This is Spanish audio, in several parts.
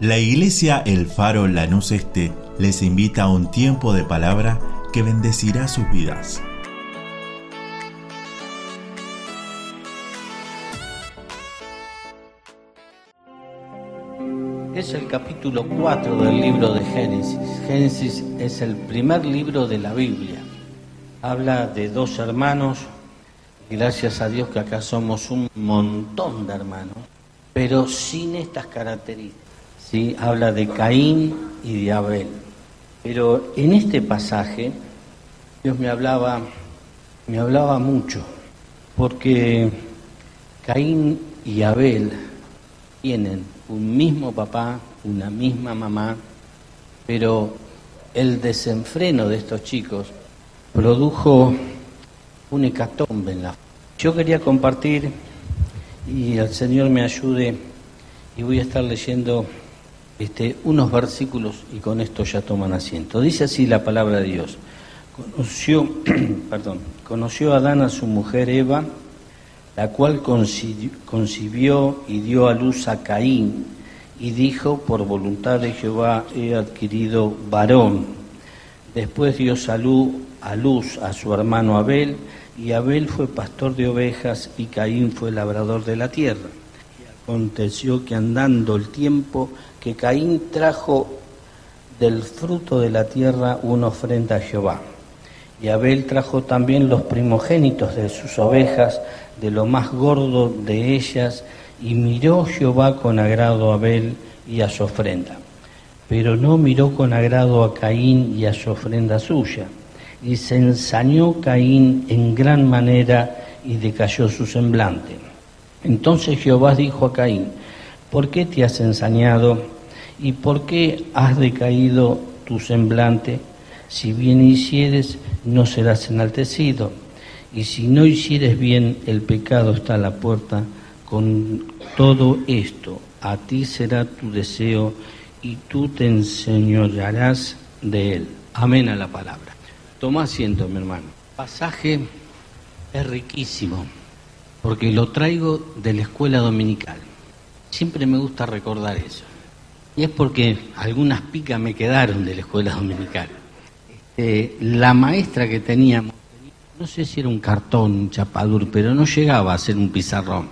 La iglesia El Faro Lanús Este les invita a un tiempo de palabra que bendecirá sus vidas. Es el capítulo 4 del libro de Génesis. Génesis es el primer libro de la Biblia. Habla de dos hermanos, gracias a Dios que acá somos un montón de hermanos, pero sin estas características. ¿Sí? Habla de Caín y de Abel. Pero en este pasaje Dios me hablaba, me hablaba mucho, porque Caín y Abel tienen un mismo papá, una misma mamá, pero el desenfreno de estos chicos produjo un hecatombe en la... Yo quería compartir y el Señor me ayude y voy a estar leyendo este, unos versículos y con esto ya toman asiento. Dice así la palabra de Dios. Conoció, perdón, conoció Adán a su mujer Eva, la cual concibió y dio a luz a Caín, y dijo, por voluntad de Jehová he adquirido varón. Después dio salud a luz a su hermano Abel, y Abel fue pastor de ovejas, y Caín fue labrador de la tierra. Aconteció que andando el tiempo, que Caín trajo del fruto de la tierra una ofrenda a Jehová. Y Abel trajo también los primogénitos de sus ovejas, de lo más gordo de ellas, y miró Jehová con agrado a Abel y a su ofrenda. Pero no miró con agrado a Caín y a su ofrenda suya. Y se ensañó Caín en gran manera y decayó su semblante. Entonces Jehová dijo a Caín, ¿por qué te has ensañado y por qué has decaído tu semblante? Si bien hicieres, no serás enaltecido. Y si no hicieres bien, el pecado está a la puerta. Con todo esto, a ti será tu deseo y tú te enseñorearás de él. Amén a la palabra. Toma asiento, mi hermano. Pasaje es riquísimo porque lo traigo de la escuela dominical. Siempre me gusta recordar eso. Y es porque algunas picas me quedaron de la escuela dominical. Eh, la maestra que teníamos, no sé si era un cartón, un chapadur, pero no llegaba a ser un pizarrón.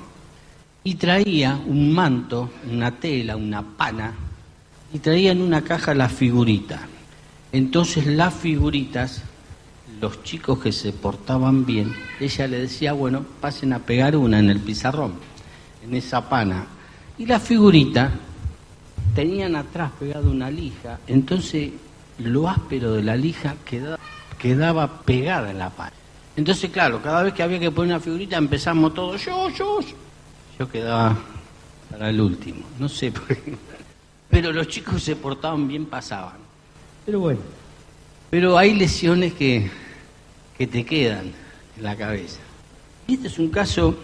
Y traía un manto, una tela, una pana, y traía en una caja la figurita. Entonces las figuritas, los chicos que se portaban bien, ella le decía, bueno, pasen a pegar una en el pizarrón, en esa pana. Y la figurita tenían atrás pegada una lija, entonces lo áspero de la lija quedaba, quedaba pegada en la pared. Entonces, claro, cada vez que había que poner una figurita empezamos todos, yo, yo, yo quedaba para el último, no sé por qué. Pero los chicos se portaban bien, pasaban. Pero bueno, pero hay lesiones que, que te quedan en la cabeza. Y este es un caso,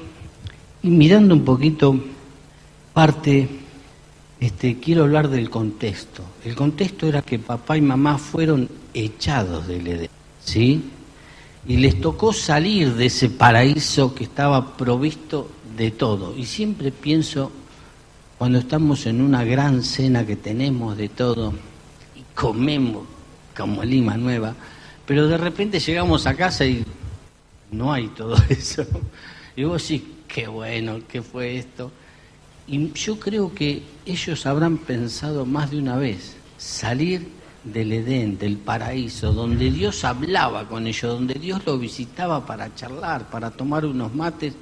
y mirando un poquito parte este, quiero hablar del contexto. El contexto era que papá y mamá fueron echados del Edén, ¿sí? Y les tocó salir de ese paraíso que estaba provisto de todo. Y siempre pienso, cuando estamos en una gran cena que tenemos de todo y comemos como Lima Nueva, pero de repente llegamos a casa y no hay todo eso. Y vos decís, qué bueno, qué fue esto. Y yo creo que ellos habrán pensado más de una vez salir del Edén, del paraíso, donde Dios hablaba con ellos, donde Dios los visitaba para charlar, para tomar unos mates,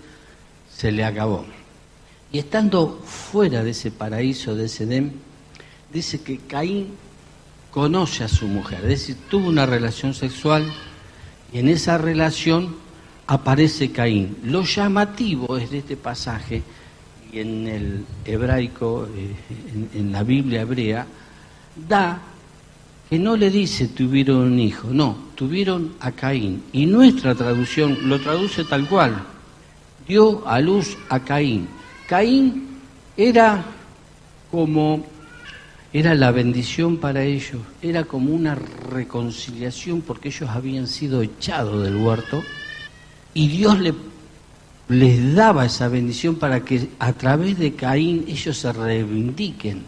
se le acabó. Y estando fuera de ese paraíso, de ese Edén, dice que Caín conoce a su mujer, es decir, tuvo una relación sexual y en esa relación aparece Caín. Lo llamativo es de este pasaje en el hebraico, eh, en, la Biblia hebrea, da que no le dice tuvieron un hijo, no, tuvieron a Caín. Y nuestra traducción lo traduce tal cual, dio a luz a Caín. Caín era como, era la bendición para ellos, era como una reconciliación porque ellos habían sido echados del huerto y Dios le les daba esa bendición para que a través de Caín ellos se reivindiquen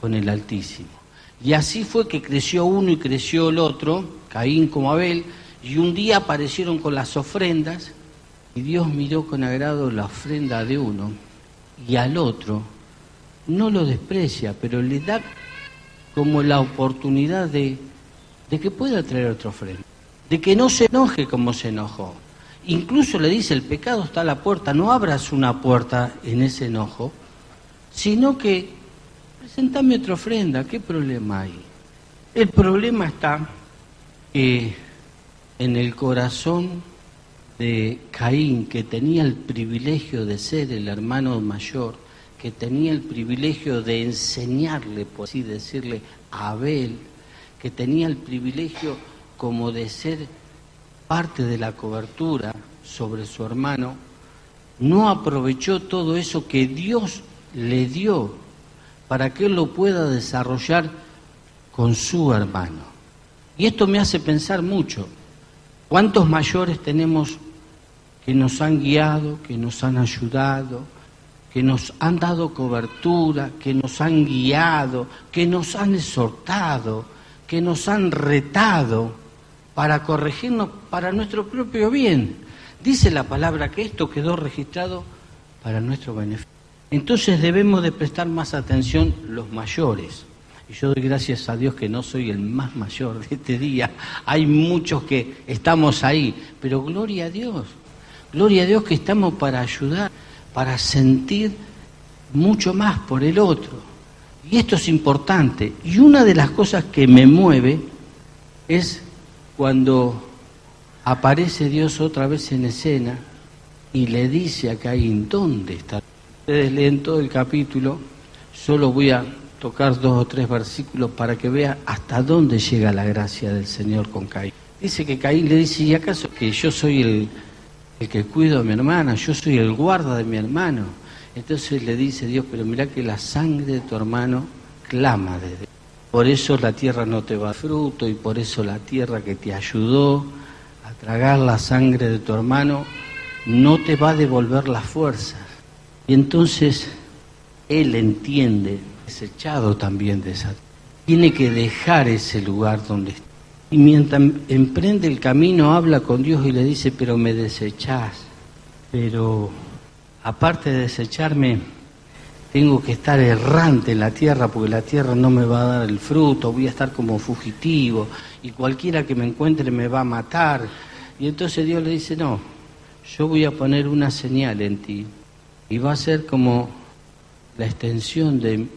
con el Altísimo. Y así fue que creció uno y creció el otro, Caín como Abel, y un día aparecieron con las ofrendas, y Dios miró con agrado la ofrenda de uno, y al otro no lo desprecia, pero le da como la oportunidad de, de que pueda traer otra ofrenda, de que no se enoje como se enojó. Incluso le dice, el pecado está a la puerta, no abras una puerta en ese enojo, sino que presentame otra ofrenda, ¿qué problema hay? El problema está en el corazón de Caín, que tenía el privilegio de ser el hermano mayor, que tenía el privilegio de enseñarle, por así decirle, a Abel, que tenía el privilegio como de ser parte de la cobertura sobre su hermano, no aprovechó todo eso que Dios le dio para que él lo pueda desarrollar con su hermano. Y esto me hace pensar mucho. ¿Cuántos mayores tenemos que nos han guiado, que nos han ayudado, que nos han dado cobertura, que nos han guiado, que nos han exhortado, que nos han retado para corregirnos para nuestro propio bien? Dice la palabra que esto quedó registrado para nuestro beneficio. Entonces debemos de prestar más atención los mayores. Y yo doy gracias a Dios que no soy el más mayor de este día. Hay muchos que estamos ahí, pero gloria a Dios. Gloria a Dios que estamos para ayudar, para sentir mucho más por el otro. Y esto es importante. Y una de las cosas que me mueve es cuando aparece Dios otra vez en escena y le dice a Caín, ¿dónde está? Ustedes leen todo el capítulo, solo voy a tocar dos o tres versículos para que vea hasta dónde llega la gracia del Señor con Caín. Dice que Caín le dice, ¿y acaso que yo soy el, el que cuido a mi hermana, yo soy el guarda de mi hermano? Entonces le dice Dios, pero mira que la sangre de tu hermano clama desde... Por eso la tierra no te va a fruto y por eso la tierra que te ayudó a tragar la sangre de tu hermano no te va a devolver las fuerzas y entonces él entiende, desechado también de esa. Tiene que dejar ese lugar donde está. Y mientras emprende el camino, habla con Dios y le dice, pero me desechás. Pero aparte de desecharme, tengo que estar errante en la tierra porque la tierra no me va a dar el fruto, voy a estar como fugitivo y cualquiera que me encuentre me va a matar. Y entonces Dios le dice, no, yo voy a poner una señal en ti y va a ser como la extensión de,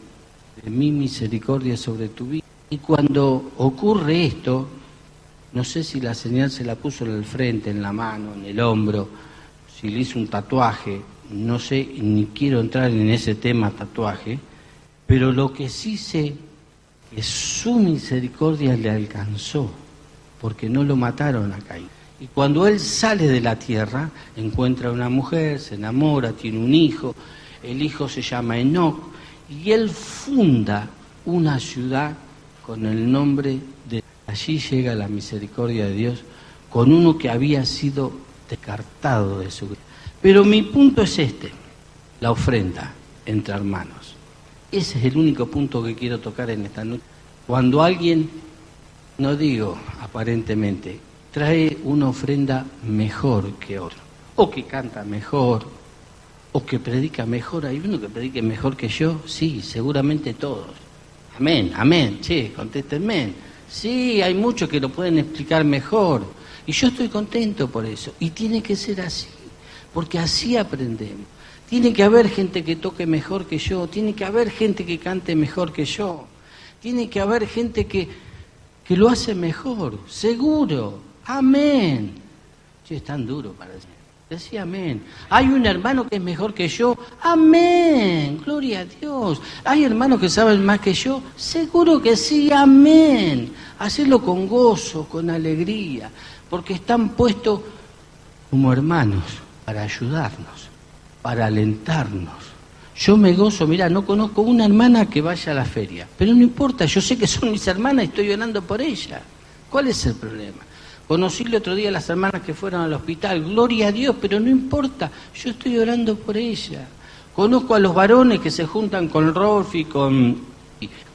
mi misericordia sobre tu vida. Y cuando ocurre esto, no sé si la señal se la puso en el frente, en la mano, en el hombro, si le hizo un tatuaje, no sé, ni quiero entrar en ese tema tatuaje, pero lo que sí sé es su misericordia le alcanzó, porque no lo mataron a Caín. Y cuando él sale de la tierra, encuentra una mujer, se enamora, tiene un hijo, el hijo se llama Enoch, y él funda una ciudad con el nombre de... Allí llega la misericordia de Dios con uno que había sido descartado de su vida. Pero mi punto es este, la ofrenda entre hermanos. Ese es el único punto que quiero tocar en esta noche. Cuando alguien, no digo aparentemente, trae una ofrenda mejor que otro, o que canta mejor, o que predica mejor. ¿Hay uno que predique mejor que yo? Sí, seguramente todos. Amén, amén, che, contéstenme. Sí, hay muchos que lo pueden explicar mejor. Y yo estoy contento por eso. Y tiene que ser así, porque así aprendemos. Tiene que haber gente que toque mejor que yo, tiene que haber gente que cante mejor que yo, tiene que haber gente que, que lo hace mejor, seguro. Amén. Che, es tan duro para decir. Decía amén. Hay un hermano que es mejor que yo. Amén. Gloria a Dios. Hay hermanos que saben más que yo. Seguro que sí. Amén. Hacerlo con gozo, con alegría. Porque están puestos como hermanos para ayudarnos, para alentarnos. Yo me gozo, mira, no conozco una hermana que vaya a la feria, pero no importa, yo sé que son mis hermanas y estoy orando por ella. ¿Cuál es el problema? Conocí el otro día a las hermanas que fueron al hospital, gloria a Dios, pero no importa, yo estoy orando por ella. Conozco a los varones que se juntan con Rolf y con,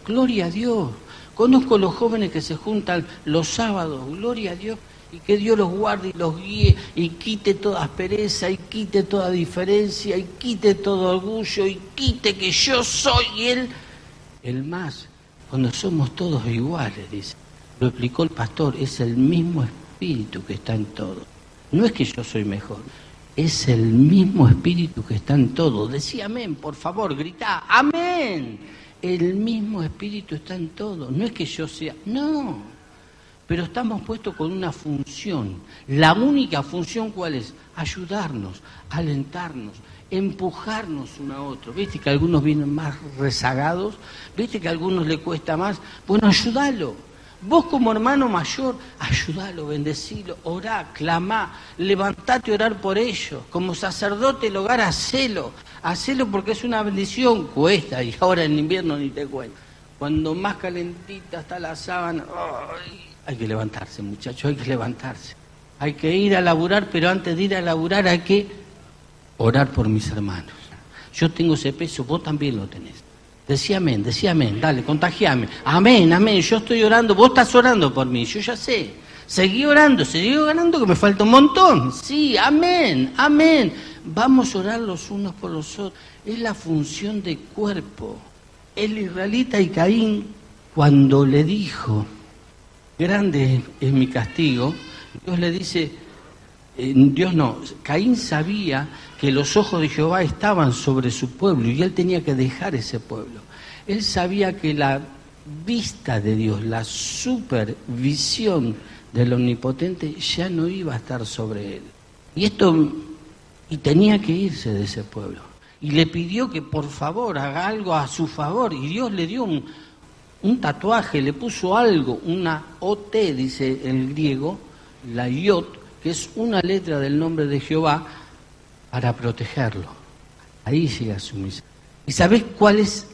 gloria a Dios. Conozco los jóvenes que se juntan los sábados, gloria a Dios, y que Dios los guarde y los guíe y quite toda aspereza y quite toda diferencia y quite todo orgullo y quite que yo soy Él el más, cuando somos todos iguales, dice. Lo explicó el pastor, es el mismo espíritu que está en todo. No es que yo soy mejor, es el mismo espíritu que está en todo. Decía amén, por favor, grita, amén. El mismo espíritu está en todo. No es que yo sea, no. Pero estamos puestos con una función. La única función cuál es? Ayudarnos, alentarnos, empujarnos uno a otro. ¿Viste que algunos vienen más rezagados? ¿Viste que a algunos le cuesta más? Bueno, ayúdalo Vos como hermano mayor, ayúdalo, bendecilo, orá, clamá, levantate a orar por ellos. Como sacerdote del hogar, hacelo. Hacelo porque es una bendición, cuesta, y ahora en invierno ni te cuento. Cuando más calentita está la sábana, hay que levantarse, muchachos, hay que levantarse. Hay que ir a laburar, pero antes de ir a laburar hay que orar por mis hermanos. Yo tengo ese peso, vos también lo tenés. Decía amén, decía amén, dale, contagiame. Amén, amén, yo estoy orando, vos estás orando por mí, yo ya sé. Seguí orando, seguí orando que me falta un montón. Sí, amén, amén. Vamos a orar los unos por los otros. Es la función de cuerpo. El israelita y Caín, cuando le dijo, grande es mi castigo, Dios le dice, eh, Dios no, Caín sabía que los ojos de Jehová estaban sobre su pueblo y él tenía que dejar ese pueblo. Él sabía que la vista de Dios, la supervisión del omnipotente ya no iba a estar sobre él. Y esto y tenía que irse de ese pueblo. Y le pidió que por favor haga algo a su favor y Dios le dio un, un tatuaje, le puso algo, una OT, dice el griego, la Yot, que es una letra del nombre de Jehová, para protegerlo. Ahí llega su misión. ¿Y sabés cuál es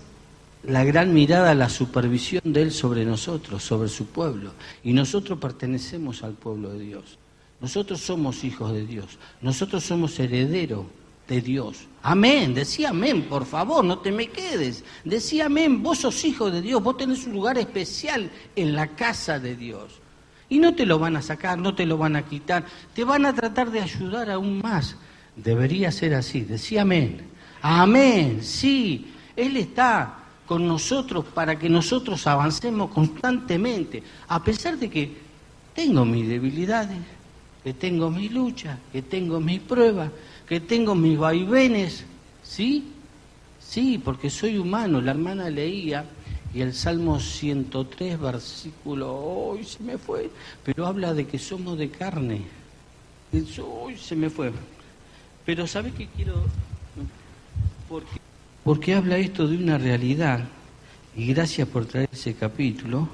la gran mirada, la supervisión de Él sobre nosotros, sobre su pueblo? Y nosotros pertenecemos al pueblo de Dios. Nosotros somos hijos de Dios. Nosotros somos herederos de Dios. Amén. Decía amén, por favor, no te me quedes. Decía amén, vos sos hijo de Dios, vos tenés un lugar especial en la casa de Dios. Y no te lo van a sacar, no te lo van a quitar, te van a tratar de ayudar aún más. Debería ser así, decía amén. Amén, sí, Él está con nosotros para que nosotros avancemos constantemente, a pesar de que tengo mis debilidades, que tengo mis luchas, que tengo mis pruebas, que tengo mis vaivenes, ¿sí? Sí, porque soy humano, la hermana leía y el Salmo 103, versículo, hoy se me fue, pero habla de que somos de carne. Hoy se me fue. Pero ¿sabe qué quiero? Porque, habla esto de una realidad, y gracias por traer ese capítulo.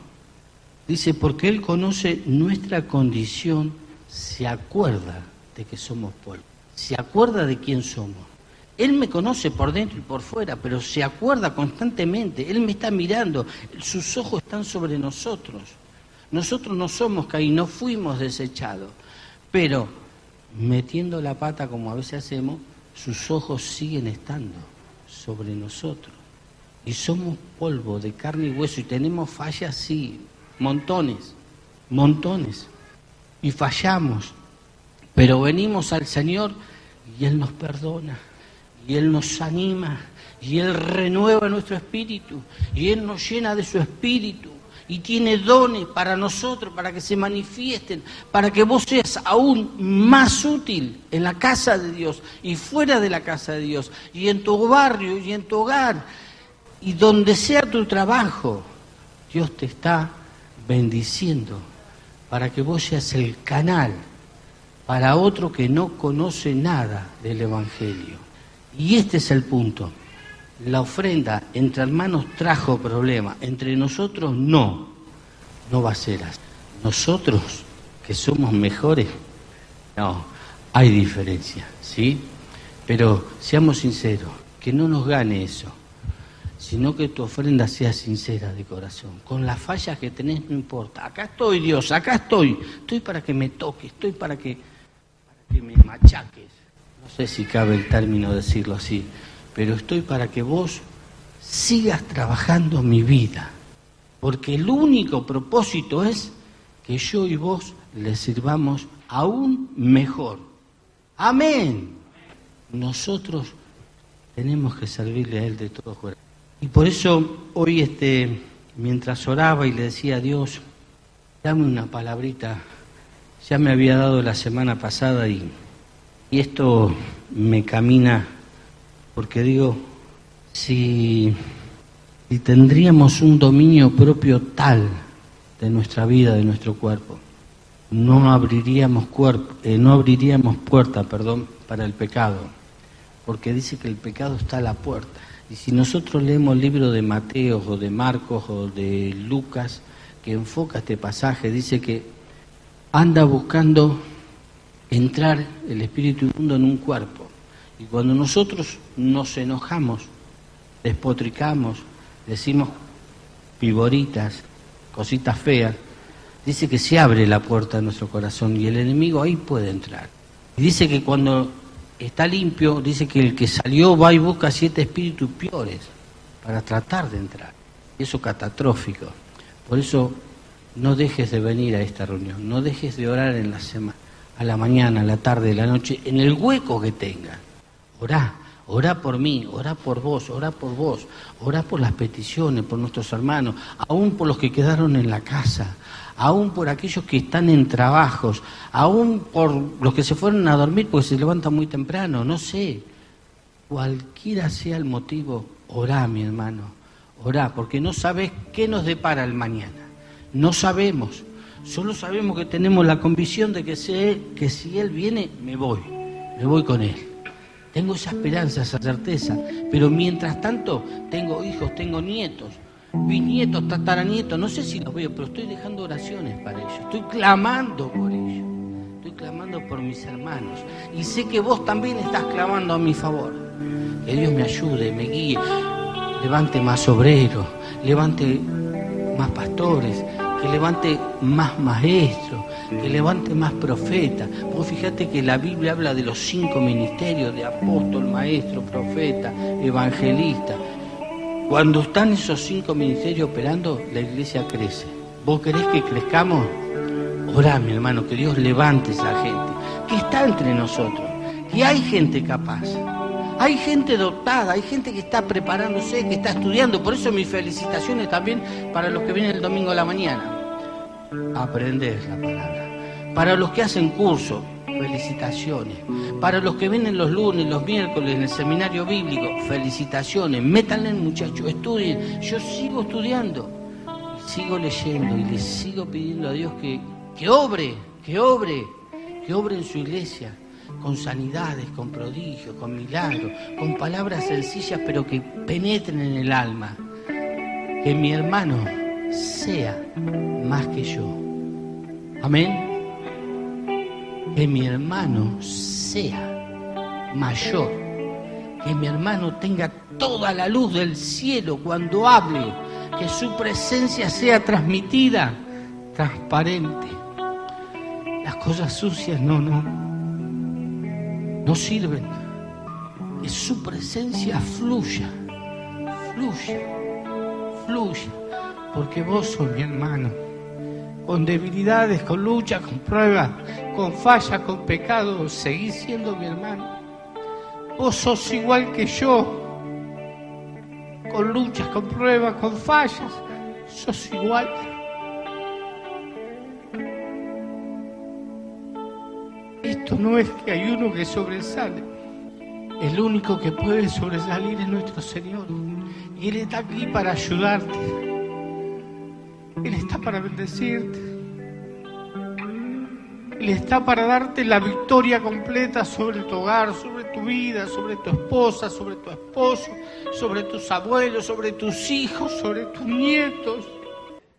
Dice, porque Él conoce nuestra condición, se acuerda de que somos pueblo, se acuerda de quién somos. Él me conoce por dentro y por fuera, pero se acuerda constantemente. Él me está mirando. Sus ojos están sobre nosotros. Nosotros no somos y no fuimos desechados. Pero metiendo la pata como a veces hacemos, sus ojos siguen estando sobre nosotros. Y somos polvo de carne y hueso y tenemos fallas, sí, montones, montones. Y fallamos. Pero venimos al Señor y Él nos perdona y Él nos anima, y Él renueva nuestro espíritu, y Él nos llena de su espíritu, y tiene dones para nosotros, para que se manifiesten, para que vos seas aún más útil en la casa de Dios y fuera de la casa de Dios, y en tu barrio y en tu hogar, y donde sea tu trabajo, Dios te está bendiciendo para que vos seas el canal para otro que no conoce nada del Evangelio. Y este es el punto. La ofrenda entre hermanos trajo problema, entre nosotros no. No va a ser así. Nosotros, que somos mejores, no, hay diferencia, ¿sí? Pero seamos sinceros, que no nos gane eso, sino que tu ofrenda sea sincera de corazón. Con las fallas que tenés no importa. Acá estoy, Dios, acá estoy. Estoy para que me toques, estoy para que, que me no sé si cabe el término decirlo así, pero estoy para que vos sigas trabajando mi vida, porque el único propósito es que yo y vos le sirvamos aún mejor. Amén. Nosotros tenemos que servirle a Él de todo corazón. Y por eso hoy, este, mientras oraba y le decía a Dios, dame una palabrita, ya me había dado la semana pasada y, y esto me camina, porque digo, si, si tendríamos un dominio propio tal de nuestra vida, de nuestro cuerpo, no abriríamos, cuerpo, eh, no abriríamos puerta perdón, para el pecado, porque dice que el pecado está a la puerta. Y si nosotros leemos el libro de Mateo o de Marcos o de Lucas, que enfoca este pasaje, dice que anda buscando entrar el espíritu inmundo en un cuerpo. Y cuando nosotros nos enojamos, despotricamos, decimos piboritas, cositas feas, dice que se abre la puerta de nuestro corazón y el enemigo ahí puede entrar. Y dice que cuando está limpio, dice que el que salió va y busca siete espíritus peores para tratar de entrar. Y eso catastrófico. Por eso no dejes de venir a esta reunión, no dejes de orar en la semana, a la mañana, a la tarde, a la noche, en el hueco que tengas. Orá, orá por mí, orá por vos, orá por vos, orá por las peticiones, por nuestros hermanos, aún por los que quedaron en la casa, aún por aquellos que están en trabajos, aún por los que se fueron a dormir porque se levantan muy temprano, no sé. Cualquiera sea el motivo, orá, mi hermano, orá, porque no sabes qué nos depara el mañana. No sabemos. Solo sabemos que tenemos la convicción de que, sé, que si Él viene, me voy, me voy con Él. Tengo esa esperanza, esa certeza, pero mientras tanto tengo hijos, tengo nietos, bisnietos, tataranietos, no sé si los veo, pero estoy dejando oraciones para ellos, estoy clamando por ellos, estoy clamando por mis hermanos. Y sé que vos también estás clamando a mi favor. Que Dios me ayude, me guíe, levante más obreros, levante más pastores, que levante más maestros, que levante más profetas. Vos fíjate que la Biblia habla de los cinco ministerios de apóstol, maestro, profeta, evangelista. Cuando están esos cinco ministerios operando, la iglesia crece. ¿Vos querés que crezcamos? Orá, mi hermano, que Dios levante esa gente, que está entre nosotros, que hay gente capaz. Hay gente dotada, hay gente que está preparándose, que está estudiando. Por eso mis felicitaciones también para los que vienen el domingo a la mañana. Aprender la palabra. Para los que hacen curso, felicitaciones. Para los que vienen los lunes, los miércoles en el seminario bíblico, felicitaciones. Métanle muchachos, estudien. Yo sigo estudiando, sigo leyendo y le sigo pidiendo a Dios que, que obre, que obre, que obre en su iglesia, con sanidades, con prodigios, con milagros, con palabras sencillas pero que penetren en el alma. Que mi hermano sea más que yo. Amén que mi hermano sea mayor, que mi hermano tenga toda la luz del cielo cuando hable, que su presencia sea transmitida, transparente. Las cosas sucias no, no, no sirven. Que su presencia fluya, fluya, fluya, porque vos sos mi hermano con debilidades, con lucha, con pruebas, con falla, con pecado, seguís siendo mi hermano. Vos sos igual que yo, con luchas, con pruebas, con fallas, sos igual. Esto no es que hay uno que sobresale. El único que puede sobresalir es nuestro Señor. Y Él está aquí para ayudarte. Él está para bendecirte. Él está para darte la victoria completa sobre tu hogar, sobre tu vida, sobre tu esposa, sobre tu esposo, sobre tus abuelos, sobre tus hijos, sobre tus nietos.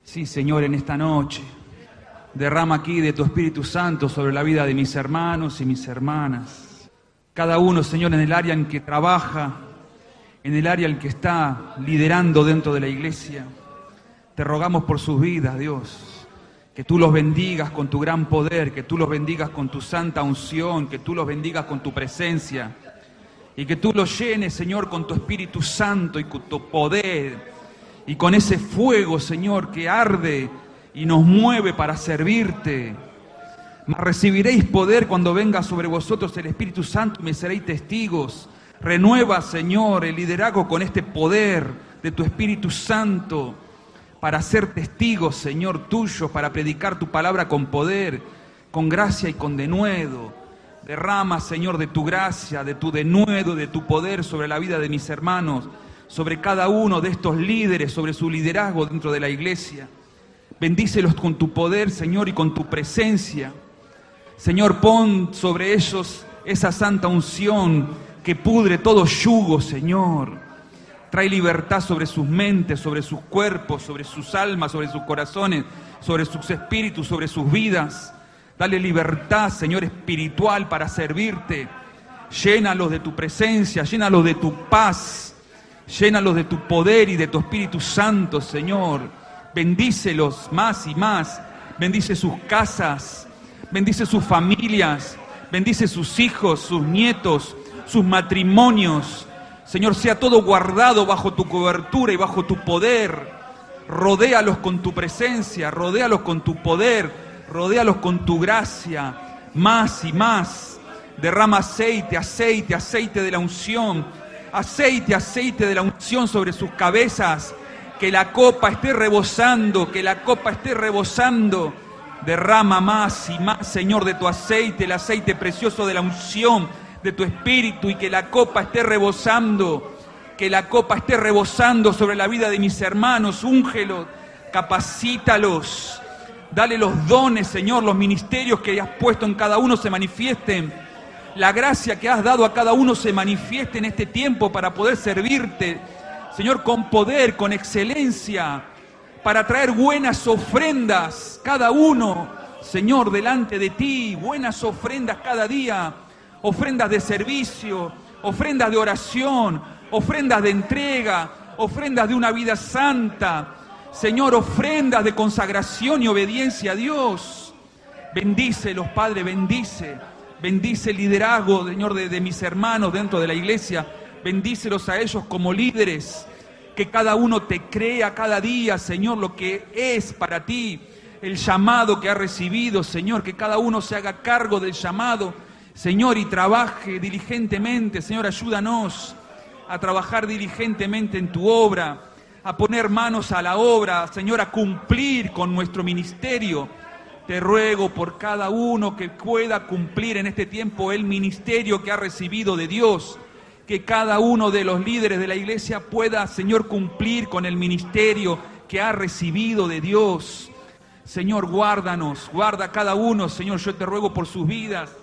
Sí, Señor, en esta noche derrama aquí de tu Espíritu Santo sobre la vida de mis hermanos y mis hermanas. Cada uno, Señor, en el área en que trabaja, en el área en que está liderando dentro de la iglesia. Te rogamos por sus vidas, Dios. Que tú los bendigas con tu gran poder, que tú los bendigas con tu santa unción, que tú los bendigas con tu presencia. Y que tú los llenes, Señor, con tu Espíritu Santo y con tu poder. Y con ese fuego, Señor, que arde y nos mueve para servirte. Recibiréis poder cuando venga sobre vosotros el Espíritu Santo me seréis testigos. Renueva, Señor, el liderazgo con este poder de tu Espíritu Santo para ser testigos, Señor, tuyo, para predicar tu palabra con poder, con gracia y con denuedo. Derrama, Señor, de tu gracia, de tu denuedo, de tu poder sobre la vida de mis hermanos, sobre cada uno de estos líderes, sobre su liderazgo dentro de la iglesia. Bendícelos con tu poder, Señor, y con tu presencia. Señor, pon sobre ellos esa santa unción que pudre todo yugo, Señor. Trae libertad sobre sus mentes, sobre sus cuerpos, sobre sus almas, sobre sus corazones, sobre sus espíritus, sobre sus vidas. Dale libertad, Señor, espiritual para servirte. Llénalos de tu presencia, llénalos de tu paz, llénalos de tu poder y de tu Espíritu Santo, Señor. Bendícelos más y más. Bendice sus casas, bendice sus familias, bendice sus hijos, sus nietos, sus matrimonios. Señor, sea todo guardado bajo tu cobertura y bajo tu poder. Rodéalos con tu presencia, rodéalos con tu poder rodéalos con tu gracia, más y más. Derrama aceite, aceite, aceite de la unción, aceite, aceite de la unción sobre sus cabezas. Que la copa esté rebosando, que la copa esté rebosando. Derrama más y más, Señor, de tu aceite, el aceite precioso de la unción, de tu espíritu, y que la copa esté rebosando, que la copa esté rebosando sobre la vida de mis hermanos. Úngelos, capacítalos Dale los dones, Señor, los ministerios que has puesto en cada uno se manifiesten. La gracia que has dado a cada uno se manifieste en este tiempo para poder servirte, Señor, con poder, con excelencia, para traer buenas ofrendas, cada uno, Señor, delante de ti, buenas ofrendas cada día, ofrendas de servicio, ofrendas de oración, ofrendas de entrega, ofrendas de una vida santa, Señor, ofrendas de consagración y obediencia a Dios. Bendícelos, Padre, bendice. Bendice el liderazgo, Señor, de, mis hermanos dentro de la iglesia. Bendícelos a ellos como líderes. Que cada uno te crea cada día, Señor, lo que es para ti. El llamado que ha recibido, Señor. Que cada uno se haga cargo del llamado, Señor, y trabaje diligentemente. Señor, ayúdanos a trabajar diligentemente en tu obra a poner manos a la obra, Señor, a cumplir con nuestro ministerio. Te ruego por cada uno que pueda cumplir en este tiempo el ministerio que ha recibido de Dios. Que cada uno de los líderes de la iglesia pueda, Señor, cumplir con el ministerio que ha recibido de Dios. Señor, guárdanos, guarda a cada uno, Señor, yo te ruego por sus vidas,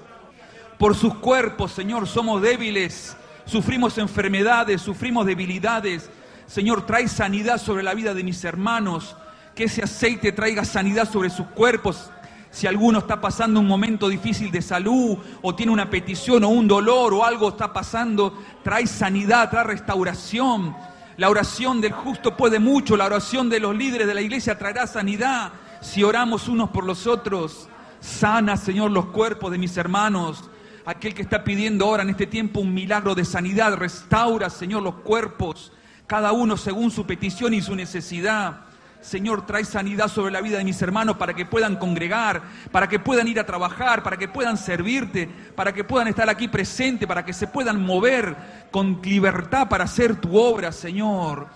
por sus cuerpos, Señor, somos débiles, sufrimos enfermedades, sufrimos debilidades, Señor, trae sanidad sobre la vida de mis hermanos, que ese aceite traiga sanidad sobre sus cuerpos. Si alguno está pasando un momento difícil de salud o tiene una petición o un dolor o algo está pasando, trae sanidad, trae restauración. La oración del justo puede mucho, la oración de los líderes de la iglesia traerá sanidad si oramos unos por los otros. Sana, Señor, los cuerpos de mis hermanos. Aquel que está pidiendo ahora en este tiempo un milagro de sanidad, restaura, Señor, los cuerpos cada uno según su petición y su necesidad. Señor, trae sanidad sobre la vida de mis hermanos para que puedan congregar, para que puedan ir a trabajar, para que puedan servirte, para que puedan estar aquí presente, para que se puedan mover con libertad para hacer tu obra, Señor.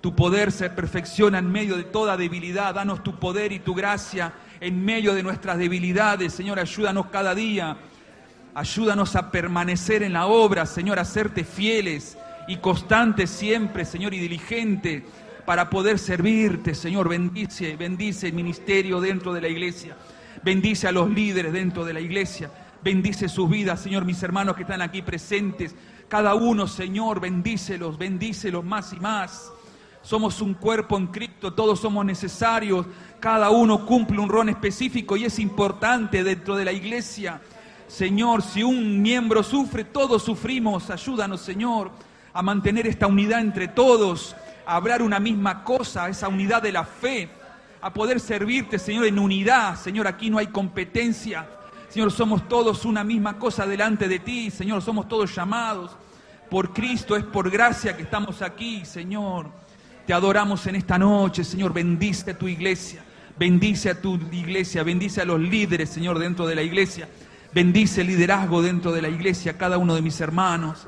Tu poder se perfecciona en medio de toda debilidad. Danos tu poder y tu gracia en medio de nuestras debilidades. Señor, ayúdanos cada día. Ayúdanos a permanecer en la obra, Señor, a serte fieles y constante siempre, Señor, y diligente para poder servirte, Señor. Bendice, bendice el ministerio dentro de la iglesia. Bendice a los líderes dentro de la iglesia. Bendice sus vidas, Señor, mis hermanos que están aquí presentes. Cada uno, Señor, bendícelos, bendícelos más y más. Somos un cuerpo en Cristo, todos somos necesarios. Cada uno cumple un rol específico y es importante dentro de la iglesia. Señor, si un miembro sufre, todos sufrimos. Ayúdanos, Señor a mantener esta unidad entre todos, a hablar una misma cosa, esa unidad de la fe, a poder servirte, Señor, en unidad. Señor, aquí no hay competencia. Señor, somos todos una misma cosa delante de ti. Señor, somos todos llamados por Cristo. Es por gracia que estamos aquí, Señor. Te adoramos en esta noche, Señor. Bendice a tu iglesia. Bendice a tu iglesia. Bendice a los líderes, Señor, dentro de la iglesia. Bendice el liderazgo dentro de la iglesia, cada uno de mis hermanos.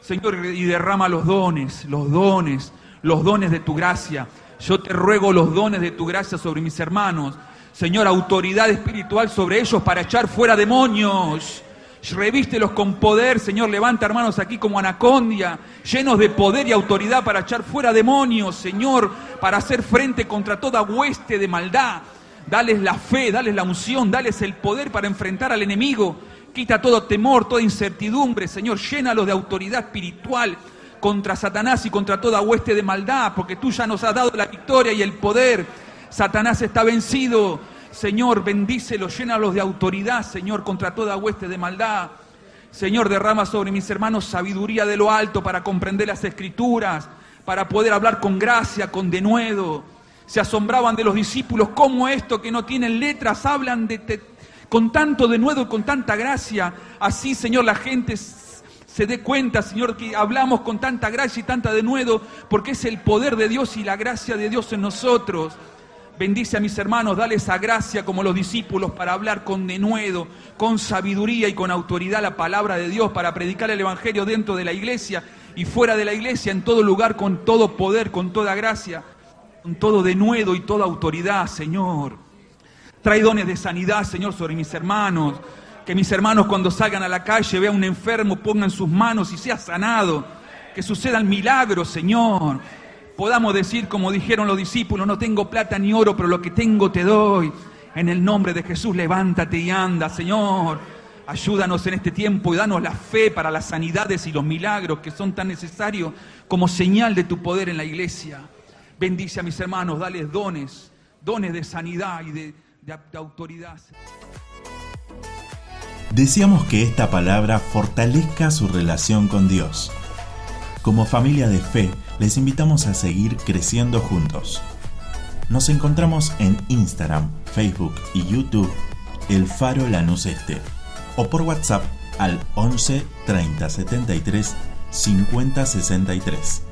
Señor, y derrama los dones, los dones, los dones de tu gracia. Yo te ruego los dones de tu gracia sobre mis hermanos. Señor, autoridad espiritual sobre ellos para echar fuera demonios. Revístelos con poder, Señor. Levanta hermanos aquí como anacondia, llenos de poder y autoridad para echar fuera demonios, Señor, para hacer frente contra toda hueste de maldad. Dales la fe, dales la unción, dales el poder para enfrentar al enemigo. Quita todo temor, toda incertidumbre, Señor. Llénalos de autoridad espiritual contra Satanás y contra toda hueste de maldad, porque tú ya nos has dado la victoria y el poder. Satanás está vencido. Señor, bendícelos, llénalos de autoridad, Señor, contra toda hueste de maldad. Señor, derrama sobre mis hermanos sabiduría de lo alto para comprender las escrituras, para poder hablar con gracia, con denuedo. Se asombraban de los discípulos, cómo esto que no tienen letras hablan de, con tanto denuedo y con tanta gracia. Así, Señor, la gente se dé cuenta, Señor, que hablamos con tanta gracia y tanta denuedo, porque es el poder de Dios y la gracia de Dios en nosotros. Bendice a mis hermanos, dale esa gracia como los discípulos para hablar con denuedo, con sabiduría y con autoridad la palabra de Dios, para predicar el Evangelio dentro de la iglesia y fuera de la iglesia, en todo lugar, con todo poder, con toda gracia, con todo denuedo y toda autoridad, Señor. Trae dones de sanidad, Señor, sobre mis hermanos. Que mis hermanos cuando salgan a la calle vean un enfermo, pongan sus manos y sea sanado. Que sucedan milagros, Señor podamos decir como dijeron los discípulos, no tengo plata ni oro, pero lo que tengo te doy. En el nombre de Jesús, levántate y anda, Señor. Ayúdanos en este tiempo y danos la fe para las sanidades y los milagros que son tan necesarios como señal de tu poder en la iglesia. Bendice a mis hermanos, dales dones, dones de sanidad y de, de autoridad. Deseamos que esta palabra fortalezca su relación con Dios. Como familia de fe, les invitamos a seguir creciendo juntos. Nos encontramos en Instagram, Facebook y YouTube, El Faro Lanús Este, o por WhatsApp al 11 30 73 50 63.